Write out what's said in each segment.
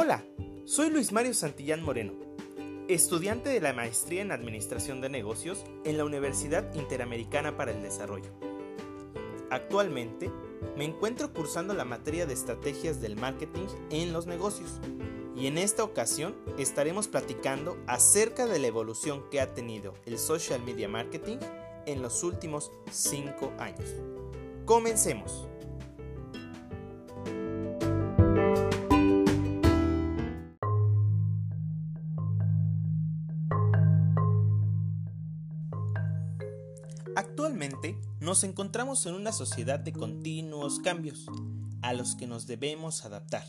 Hola, soy Luis Mario Santillán Moreno, estudiante de la maestría en Administración de Negocios en la Universidad Interamericana para el Desarrollo. Actualmente me encuentro cursando la materia de estrategias del marketing en los negocios y en esta ocasión estaremos platicando acerca de la evolución que ha tenido el social media marketing en los últimos 5 años. Comencemos. Actualmente nos encontramos en una sociedad de continuos cambios a los que nos debemos adaptar.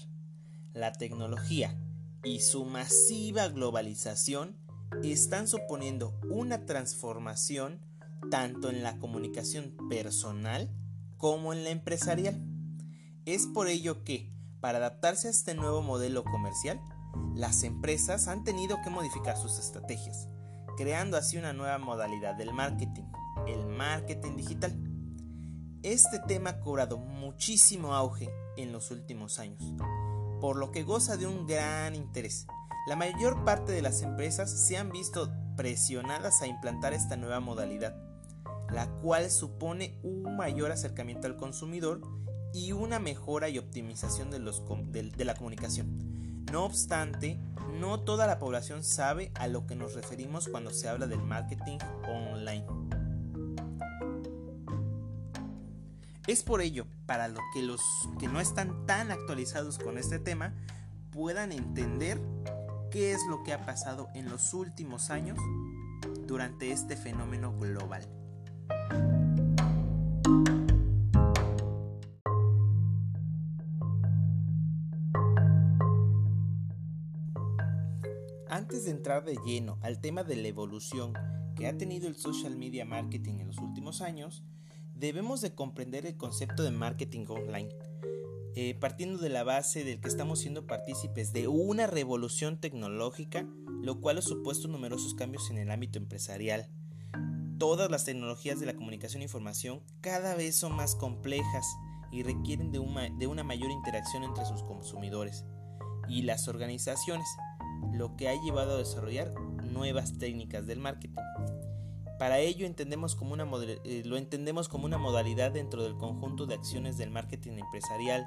La tecnología y su masiva globalización están suponiendo una transformación tanto en la comunicación personal como en la empresarial. Es por ello que, para adaptarse a este nuevo modelo comercial, las empresas han tenido que modificar sus estrategias, creando así una nueva modalidad del marketing, el marketing digital. Este tema ha cobrado muchísimo auge en los últimos años, por lo que goza de un gran interés. La mayor parte de las empresas se han visto presionadas a implantar esta nueva modalidad, la cual supone un mayor acercamiento al consumidor y una mejora y optimización de, de, la comunicación. No obstante, no toda la población sabe a lo que nos referimos cuando se habla del marketing online. Es por ello, para lo que los que no están tan actualizados con este tema puedan entender qué es lo que ha pasado en los últimos años durante este fenómeno global. Antes de entrar de lleno al tema de la evolución que ha tenido el social media marketing en los últimos años, debemos de comprender el concepto de marketing online, eh, partiendo de la base del que estamos siendo partícipes de una revolución tecnológica, lo cual ha supuesto numerosos cambios en el ámbito empresarial. Todas las tecnologías de la comunicación e información cada vez son más complejas y requieren de de una mayor interacción entre sus consumidores y las organizaciones, lo que ha llevado a desarrollar nuevas técnicas del marketing. Para ello entendemos como una eh, lo entendemos como una modalidad dentro del conjunto de acciones del marketing empresarial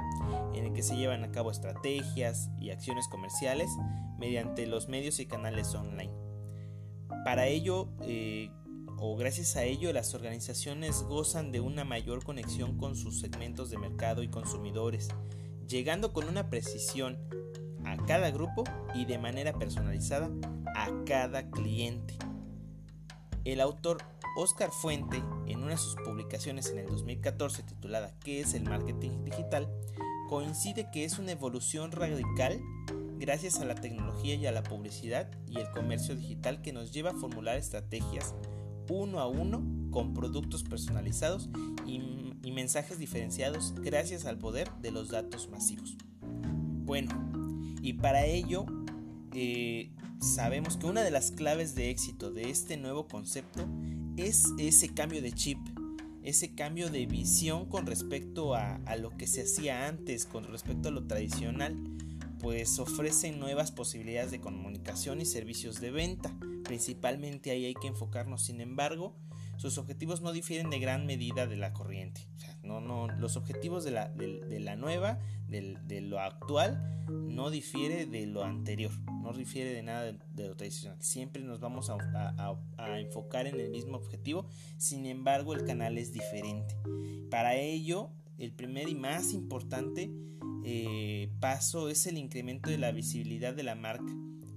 en el que se llevan a cabo estrategias y acciones comerciales mediante los medios y canales online. Para ello, eh, o gracias a ello, las organizaciones gozan de una mayor conexión con sus segmentos de mercado y consumidores, llegando con una precisión a cada grupo y de manera personalizada a cada cliente. El autor Oscar Fuente, en una de sus publicaciones en el 2014 titulada ¿Qué es el marketing digital?, coincide que es una evolución radical gracias a la tecnología y a la publicidad y el comercio digital que nos lleva a formular estrategias uno a uno con productos personalizados y, mensajes diferenciados gracias al poder de los datos masivos. Bueno, y para ello eh, sabemos que una de las claves de éxito de este nuevo concepto es ese cambio de chip, ese cambio de visión con respecto a, lo que se hacía antes, con respecto a lo tradicional, pues ofrecen nuevas posibilidades de comunicación y servicios de venta. Principalmente ahí hay que enfocarnos, sin embargo, sus objetivos no difieren de gran medida de la corriente. No, no, los objetivos de la, de, la nueva, de, lo actual, no difiere de lo anterior, no difiere de nada de, lo tradicional. Siempre nos vamos a, enfocar en el mismo objetivo, sin embargo el canal es diferente. Para ello, el primer y más importante eh, paso es el incremento de la visibilidad de la marca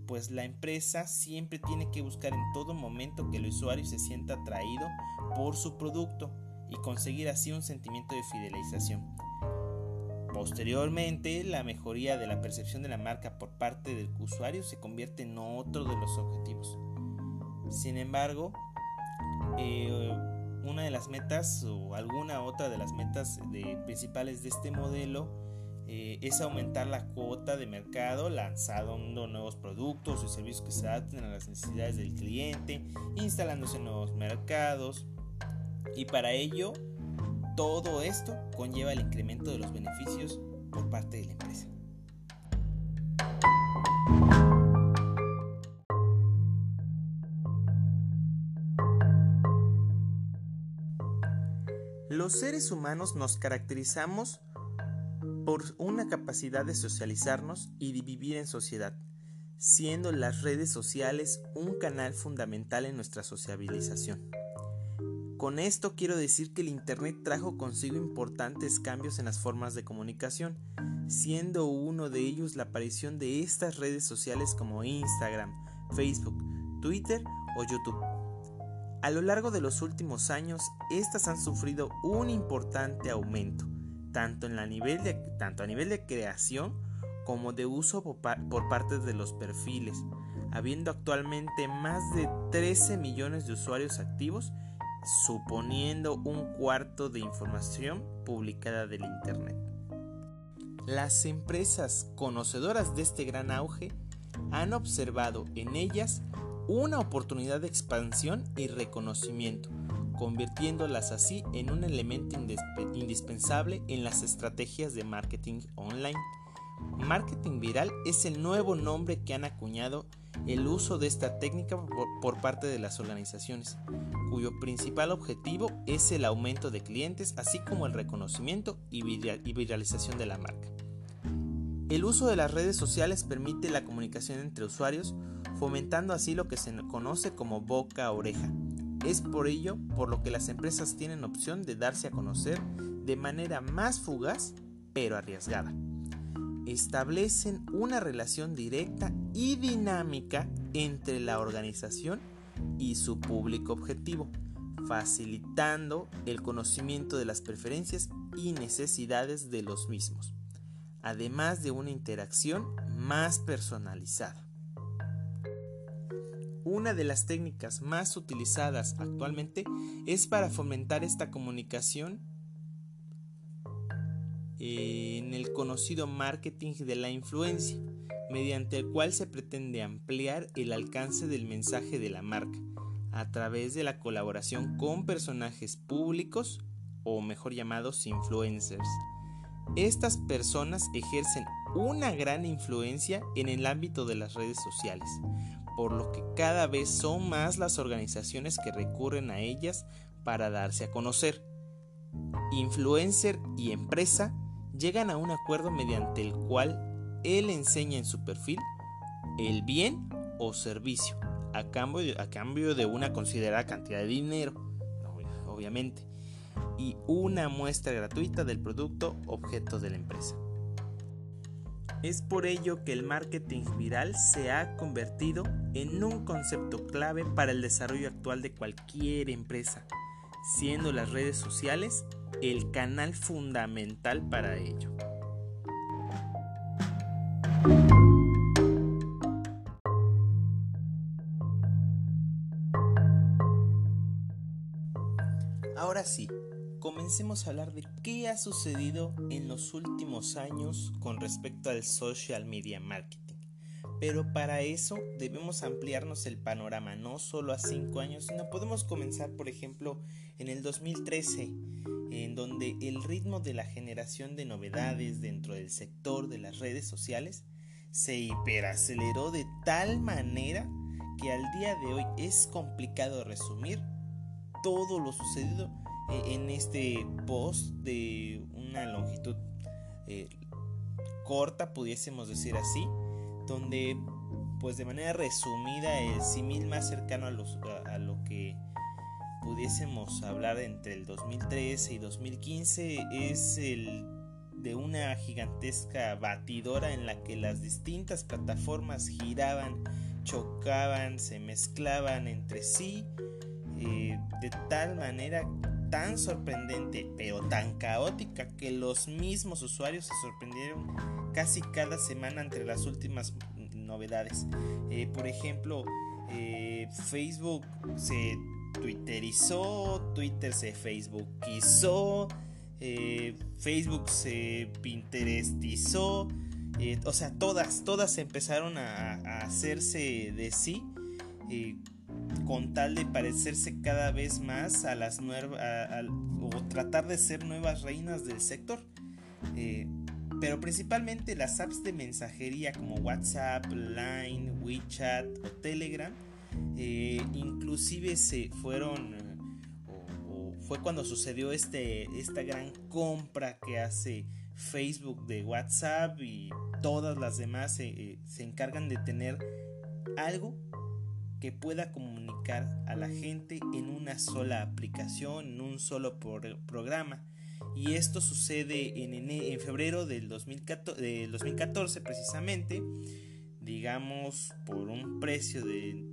pues la empresa siempre tiene que buscar en todo momento que el usuario se sienta atraído por su producto y conseguir así un sentimiento de fidelización. Posteriormente, la mejoría de la percepción de la marca por parte del usuario se convierte en otro de los objetivos. Sin embargo, eh, una de las metas o alguna otra de las metas principales de este modelo eh, es aumentar la cuota de mercado lanzando nuevos productos y servicios que se adapten a las necesidades del cliente, instalándose en nuevos mercados y para ello, todo esto conlleva el incremento de los beneficios por parte de la empresa. Los seres humanos nos caracterizamos por una capacidad de socializarnos y de vivir en sociedad, siendo las redes sociales un canal fundamental en nuestra sociabilización. Con esto quiero decir que el Internet trajo consigo importantes cambios en las formas de comunicación, siendo uno de ellos la aparición de estas redes sociales como Instagram, Facebook, Twitter o YouTube. A lo largo de los últimos años, estas han sufrido un importante aumento, tanto, a nivel de creación como de uso por parte de los perfiles, habiendo actualmente más de 13 millones de usuarios activos, suponiendo un cuarto de información publicada del Internet. Las empresas conocedoras de este gran auge han observado en ellas una oportunidad de expansión y reconocimiento, convirtiéndolas así en un elemento indispensable en las estrategias de marketing online. Marketing viral es el nuevo nombre que han acuñado el uso de esta técnica por parte de las organizaciones, cuyo principal objetivo es el aumento de clientes, así como el reconocimiento y viralización de la marca. El uso de las redes sociales permite la comunicación entre usuarios, fomentando así lo que se conoce como boca a oreja. Es por ello por lo que las empresas tienen opción de darse a conocer de manera más fugaz, pero arriesgada. Establecen una relación directa y dinámica entre la organización y su público objetivo, facilitando el conocimiento de las preferencias y necesidades de los mismos además de una interacción más personalizada. Una de las técnicas más utilizadas actualmente es para fomentar esta comunicación en el conocido marketing de la influencia, mediante el cual se pretende ampliar el alcance del mensaje de la marca a través de la colaboración con personajes públicos o mejor llamados influencers estas personas ejercen una gran influencia en el ámbito de las redes sociales, por lo que cada vez son más las organizaciones que recurren a ellas para darse a conocer. Influencer y empresa llegan a un acuerdo mediante el cual él enseña en su perfil el bien o servicio a cambio, a cambio de una considerada cantidad de dinero, obviamente y una muestra gratuita del producto objeto de la empresa. Es por ello que el marketing viral se ha convertido en un concepto clave para el desarrollo actual de cualquier empresa, siendo las redes sociales el canal fundamental para ello. Ahora sí, comencemos a hablar de qué ha sucedido en los últimos años con respecto al social media marketing. Pero para eso debemos ampliarnos el panorama, no solo a 5 años, sino podemos comenzar, por ejemplo, en el 2013, en donde el ritmo de la generación de novedades dentro del sector de las redes sociales se hiperaceleró de tal manera que al día de hoy es complicado resumir todo lo sucedido en este post de una longitud eh, corta, pudiésemos decir así, donde pues de manera resumida el símil más cercano a, a, lo que pudiésemos hablar entre el 2013 y 2015 es el de una gigantesca batidora en la que las distintas plataformas giraban, chocaban, se mezclaban entre sí, eh, de tal manera tan sorprendente pero tan caótica que los mismos usuarios se sorprendieron casi cada semana entre las últimas novedades. Eh, por ejemplo, eh, Facebook se twitterizó, Twitter se facebookizó, eh, Facebook se pinterestizó, o sea, todas, todas empezaron a hacerse de sí con tal de parecerse cada vez más a las nuevas o tratar de ser nuevas reinas del sector. Eh, pero principalmente las apps de mensajería como WhatsApp, Line, WeChat o Telegram, eh, inclusive se fueron o, fue cuando sucedió este, esta gran compra que hace Facebook de WhatsApp y todas las demás se encargan de tener algo que pueda comunicar a la gente en una sola aplicación, en un solo programa. Y esto sucede en, en febrero del 2014, del 2014 precisamente, digamos por un precio de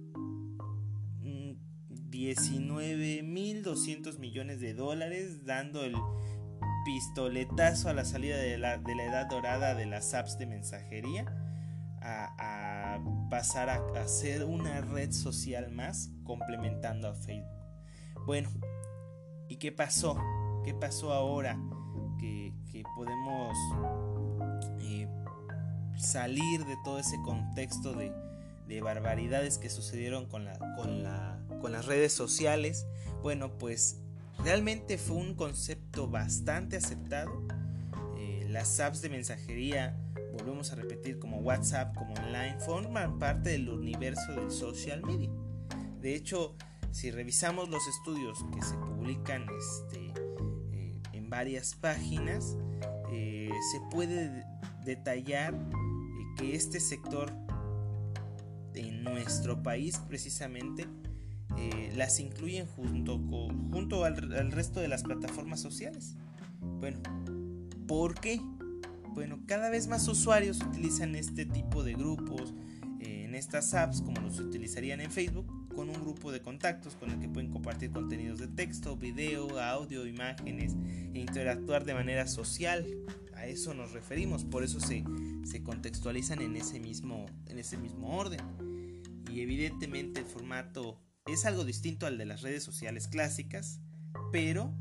19.200 millones de dólares, dando el pistoletazo a la salida de la, de la edad dorada de las apps de mensajería pasar a, ser una red social más complementando a Facebook. Bueno, ¿y qué pasó? ¿Qué pasó ahora que, podemos eh, salir de todo ese contexto de, de barbaridades que sucedieron con las redes sociales? Bueno, pues realmente fue un concepto bastante aceptado. Eh, las apps de mensajería volvemos a repetir, como WhatsApp, como online, forman parte del universo del social media. De hecho, si revisamos los estudios que se publican este, eh, en varias páginas, eh, se puede detallar eh, que este sector en nuestro país precisamente las incluyen junto, junto al, al resto de las plataformas sociales. Bueno, ¿por qué? Bueno, cada vez más usuarios utilizan este tipo de grupos eh, en estas apps como los utilizarían en Facebook con un grupo de contactos con el que pueden compartir contenidos de texto, video, audio, imágenes e interactuar de manera social. A eso nos referimos, por eso se, se contextualizan en ese, mismo, en ese mismo orden. Y evidentemente el formato es algo distinto al de las redes sociales clásicas, pero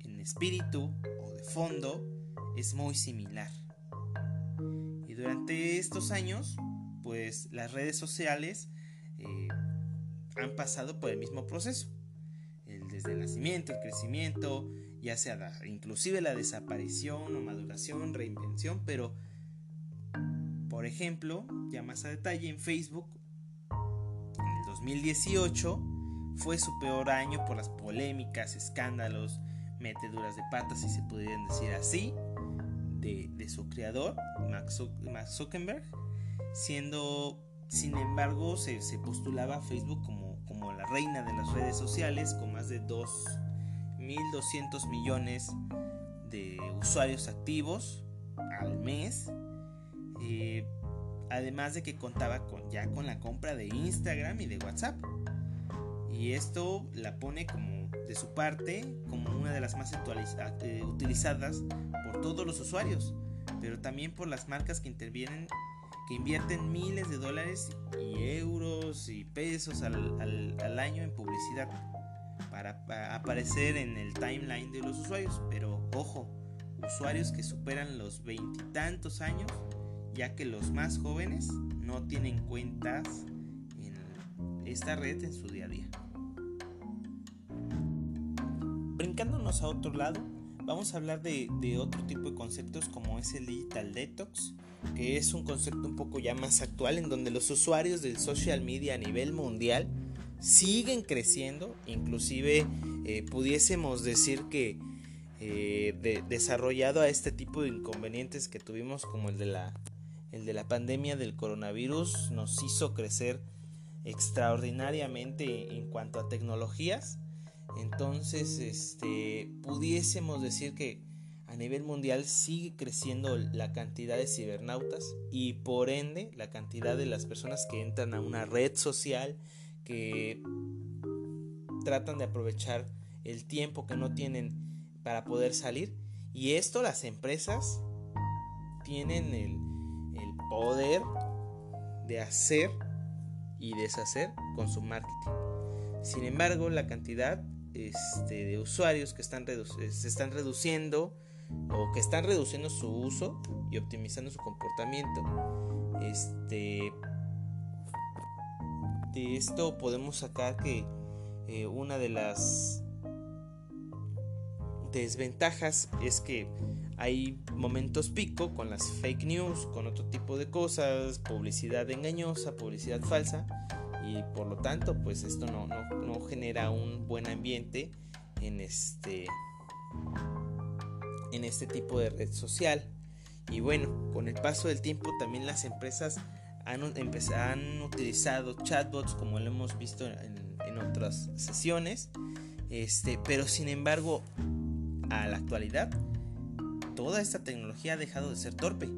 en espíritu o de fondo es muy similar. Y durante estos años, pues las redes sociales eh, han pasado por el mismo proceso. El, desde el nacimiento, el crecimiento, ya sea inclusive la desaparición o maduración, reinvención, pero por ejemplo, ya más a detalle en Facebook, en el 2018 fue su peor año por las polémicas, escándalos, meteduras de patas, si se pudieran decir así, de, su creador, Max Zuckerberg, siendo, sin embargo, se, postulaba a Facebook como, como la reina de las redes sociales, con más de 2.200 millones de usuarios activos al mes. Eh, además de que contaba con, ya con la compra de Instagram y de WhatsApp. Y esto la pone como de su parte como una de las más eh, utilizadas todos los usuarios, pero también por las marcas que intervienen, que invierten miles de dólares y euros y pesos al, año en publicidad para, aparecer en el timeline de los usuarios. Pero ojo, usuarios que superan los veintitantos años, ya que los más jóvenes no tienen cuentas en esta red en su día a día. Brincándonos a otro lado, vamos a hablar de, otro tipo de conceptos como es el digital detox, que es un concepto un poco ya más actual en donde los usuarios del social media a nivel mundial siguen creciendo, inclusive eh, pudiésemos decir que eh, desarrollado a este tipo de inconvenientes que tuvimos como el de la el de la pandemia del coronavirus nos hizo crecer extraordinariamente en cuanto a tecnologías entonces, este, pudiésemos decir que a nivel mundial sigue creciendo la cantidad de cibernautas y por ende la cantidad de las personas que entran a una red social que tratan de aprovechar el tiempo que no tienen para poder salir y esto las empresas tienen el, el poder de hacer y deshacer con su marketing. Sin embargo, la cantidad este, de usuarios que están se están reduciendo o que están reduciendo su uso y optimizando su comportamiento. Este, de esto podemos sacar que eh, una de las desventajas es que hay momentos pico con las fake news, con otro tipo de cosas, publicidad engañosa, publicidad falsa y por lo tanto pues esto no, no, genera un buen ambiente en este en este tipo de red social. Y bueno, con el paso del tiempo también las empresas han, han utilizado chatbots como lo hemos visto en, en otras sesiones. Este, pero sin embargo, a la actualidad, toda esta tecnología ha dejado de ser torpe.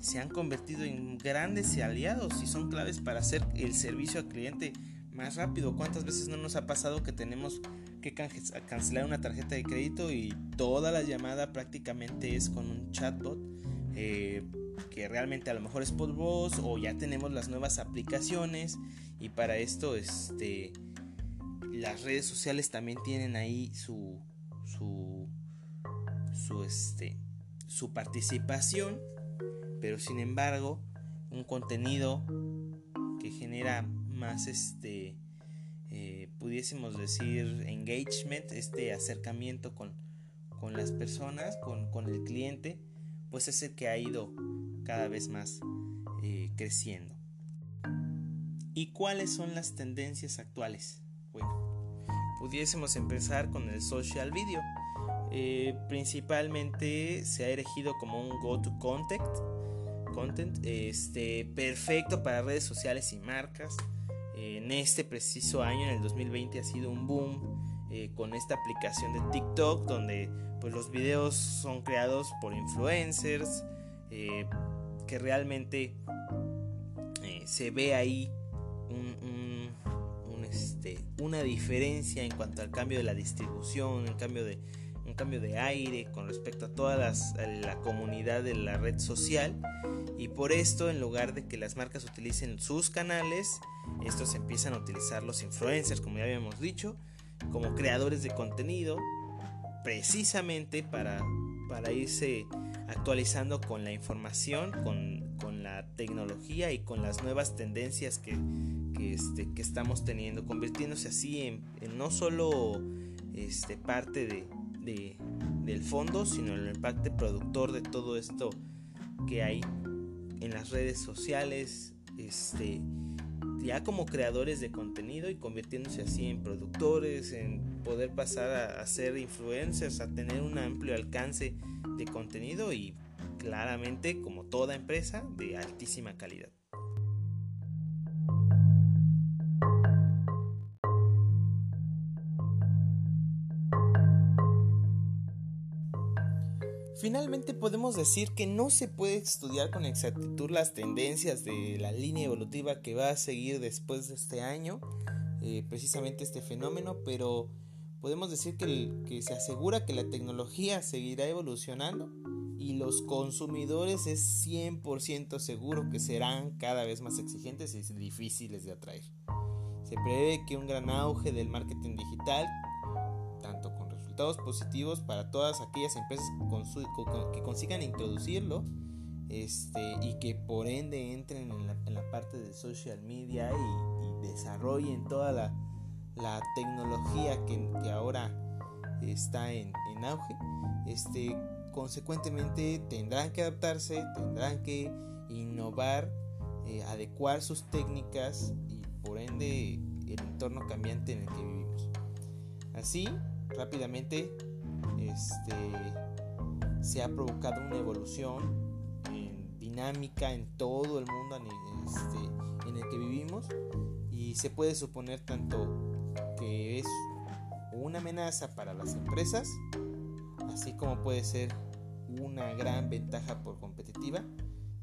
Se han convertido en grandes aliados y son claves para hacer el servicio al cliente más rápido. ¿Cuántas veces no nos ha pasado que tenemos que cancelar una tarjeta de crédito y toda la llamada prácticamente es con un chatbot? Eh, que realmente a lo mejor es por voz o ya tenemos las nuevas aplicaciones y para esto este las redes sociales también tienen ahí su su su este su participación pero sin embargo un contenido que genera más este eh, pudiésemos decir engagement este acercamiento con, con las personas con, con, el cliente pues es el que ha ido cada vez más eh, creciendo. Y cuáles son las tendencias actuales bueno pudiésemos empezar con el social video. Eh, principalmente se ha elegido como un go to contact content este perfecto para redes sociales y marcas. En este preciso año, en el 2020, ha sido un boom eh, con esta aplicación de TikTok, donde pues, los videos son creados por influencers, eh, que realmente eh, se ve ahí este, una diferencia en cuanto al cambio de la distribución, en cambio de, un cambio de aire con respecto a toda la comunidad de la red social. Y por esto en lugar de que las marcas utilicen sus canales, estos empiezan a utilizar los influencers, como ya habíamos dicho, como creadores de contenido, precisamente para, para irse actualizando con la información, con, la tecnología y con las nuevas tendencias que, este, que estamos teniendo, convirtiéndose así en, no solo este, parte de, del fondo, sino el parte productor de todo esto que hay en las redes sociales, este, ya como creadores de contenido y convirtiéndose así en productores, en poder pasar a, a ser influencers, a tener un amplio alcance de contenido y claramente como toda empresa de altísima calidad. Finalmente podemos decir que no se puede estudiar con exactitud las tendencias de la línea evolutiva que va a seguir después de este año, eh, precisamente este fenómeno, pero podemos decir que, que se asegura que la tecnología seguirá evolucionando y los consumidores es 100% seguro que serán cada vez más exigentes y difíciles de atraer. Se prevé que un gran auge del marketing digital positivos para todas aquellas empresas que consigan introducirlo este, y que por ende entren en la, parte de social media y, desarrollen toda la, tecnología que, ahora está en, auge. Este, consecuentemente tendrán que adaptarse, tendrán que innovar, eh, adecuar sus técnicas y por ende el entorno cambiante en el que vivimos. Así, rápidamente este, se ha provocado una evolución dinámica en todo el mundo este, en el que vivimos y se puede suponer tanto que es una amenaza para las empresas, así como puede ser una gran ventaja por competitiva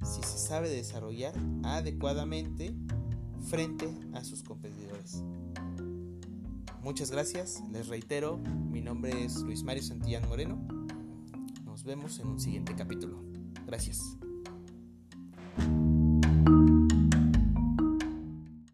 si se sabe desarrollar adecuadamente frente a sus competidores. Muchas gracias, les reitero, mi nombre es Luis Mario Santillán Moreno. Nos vemos en un siguiente capítulo. Gracias.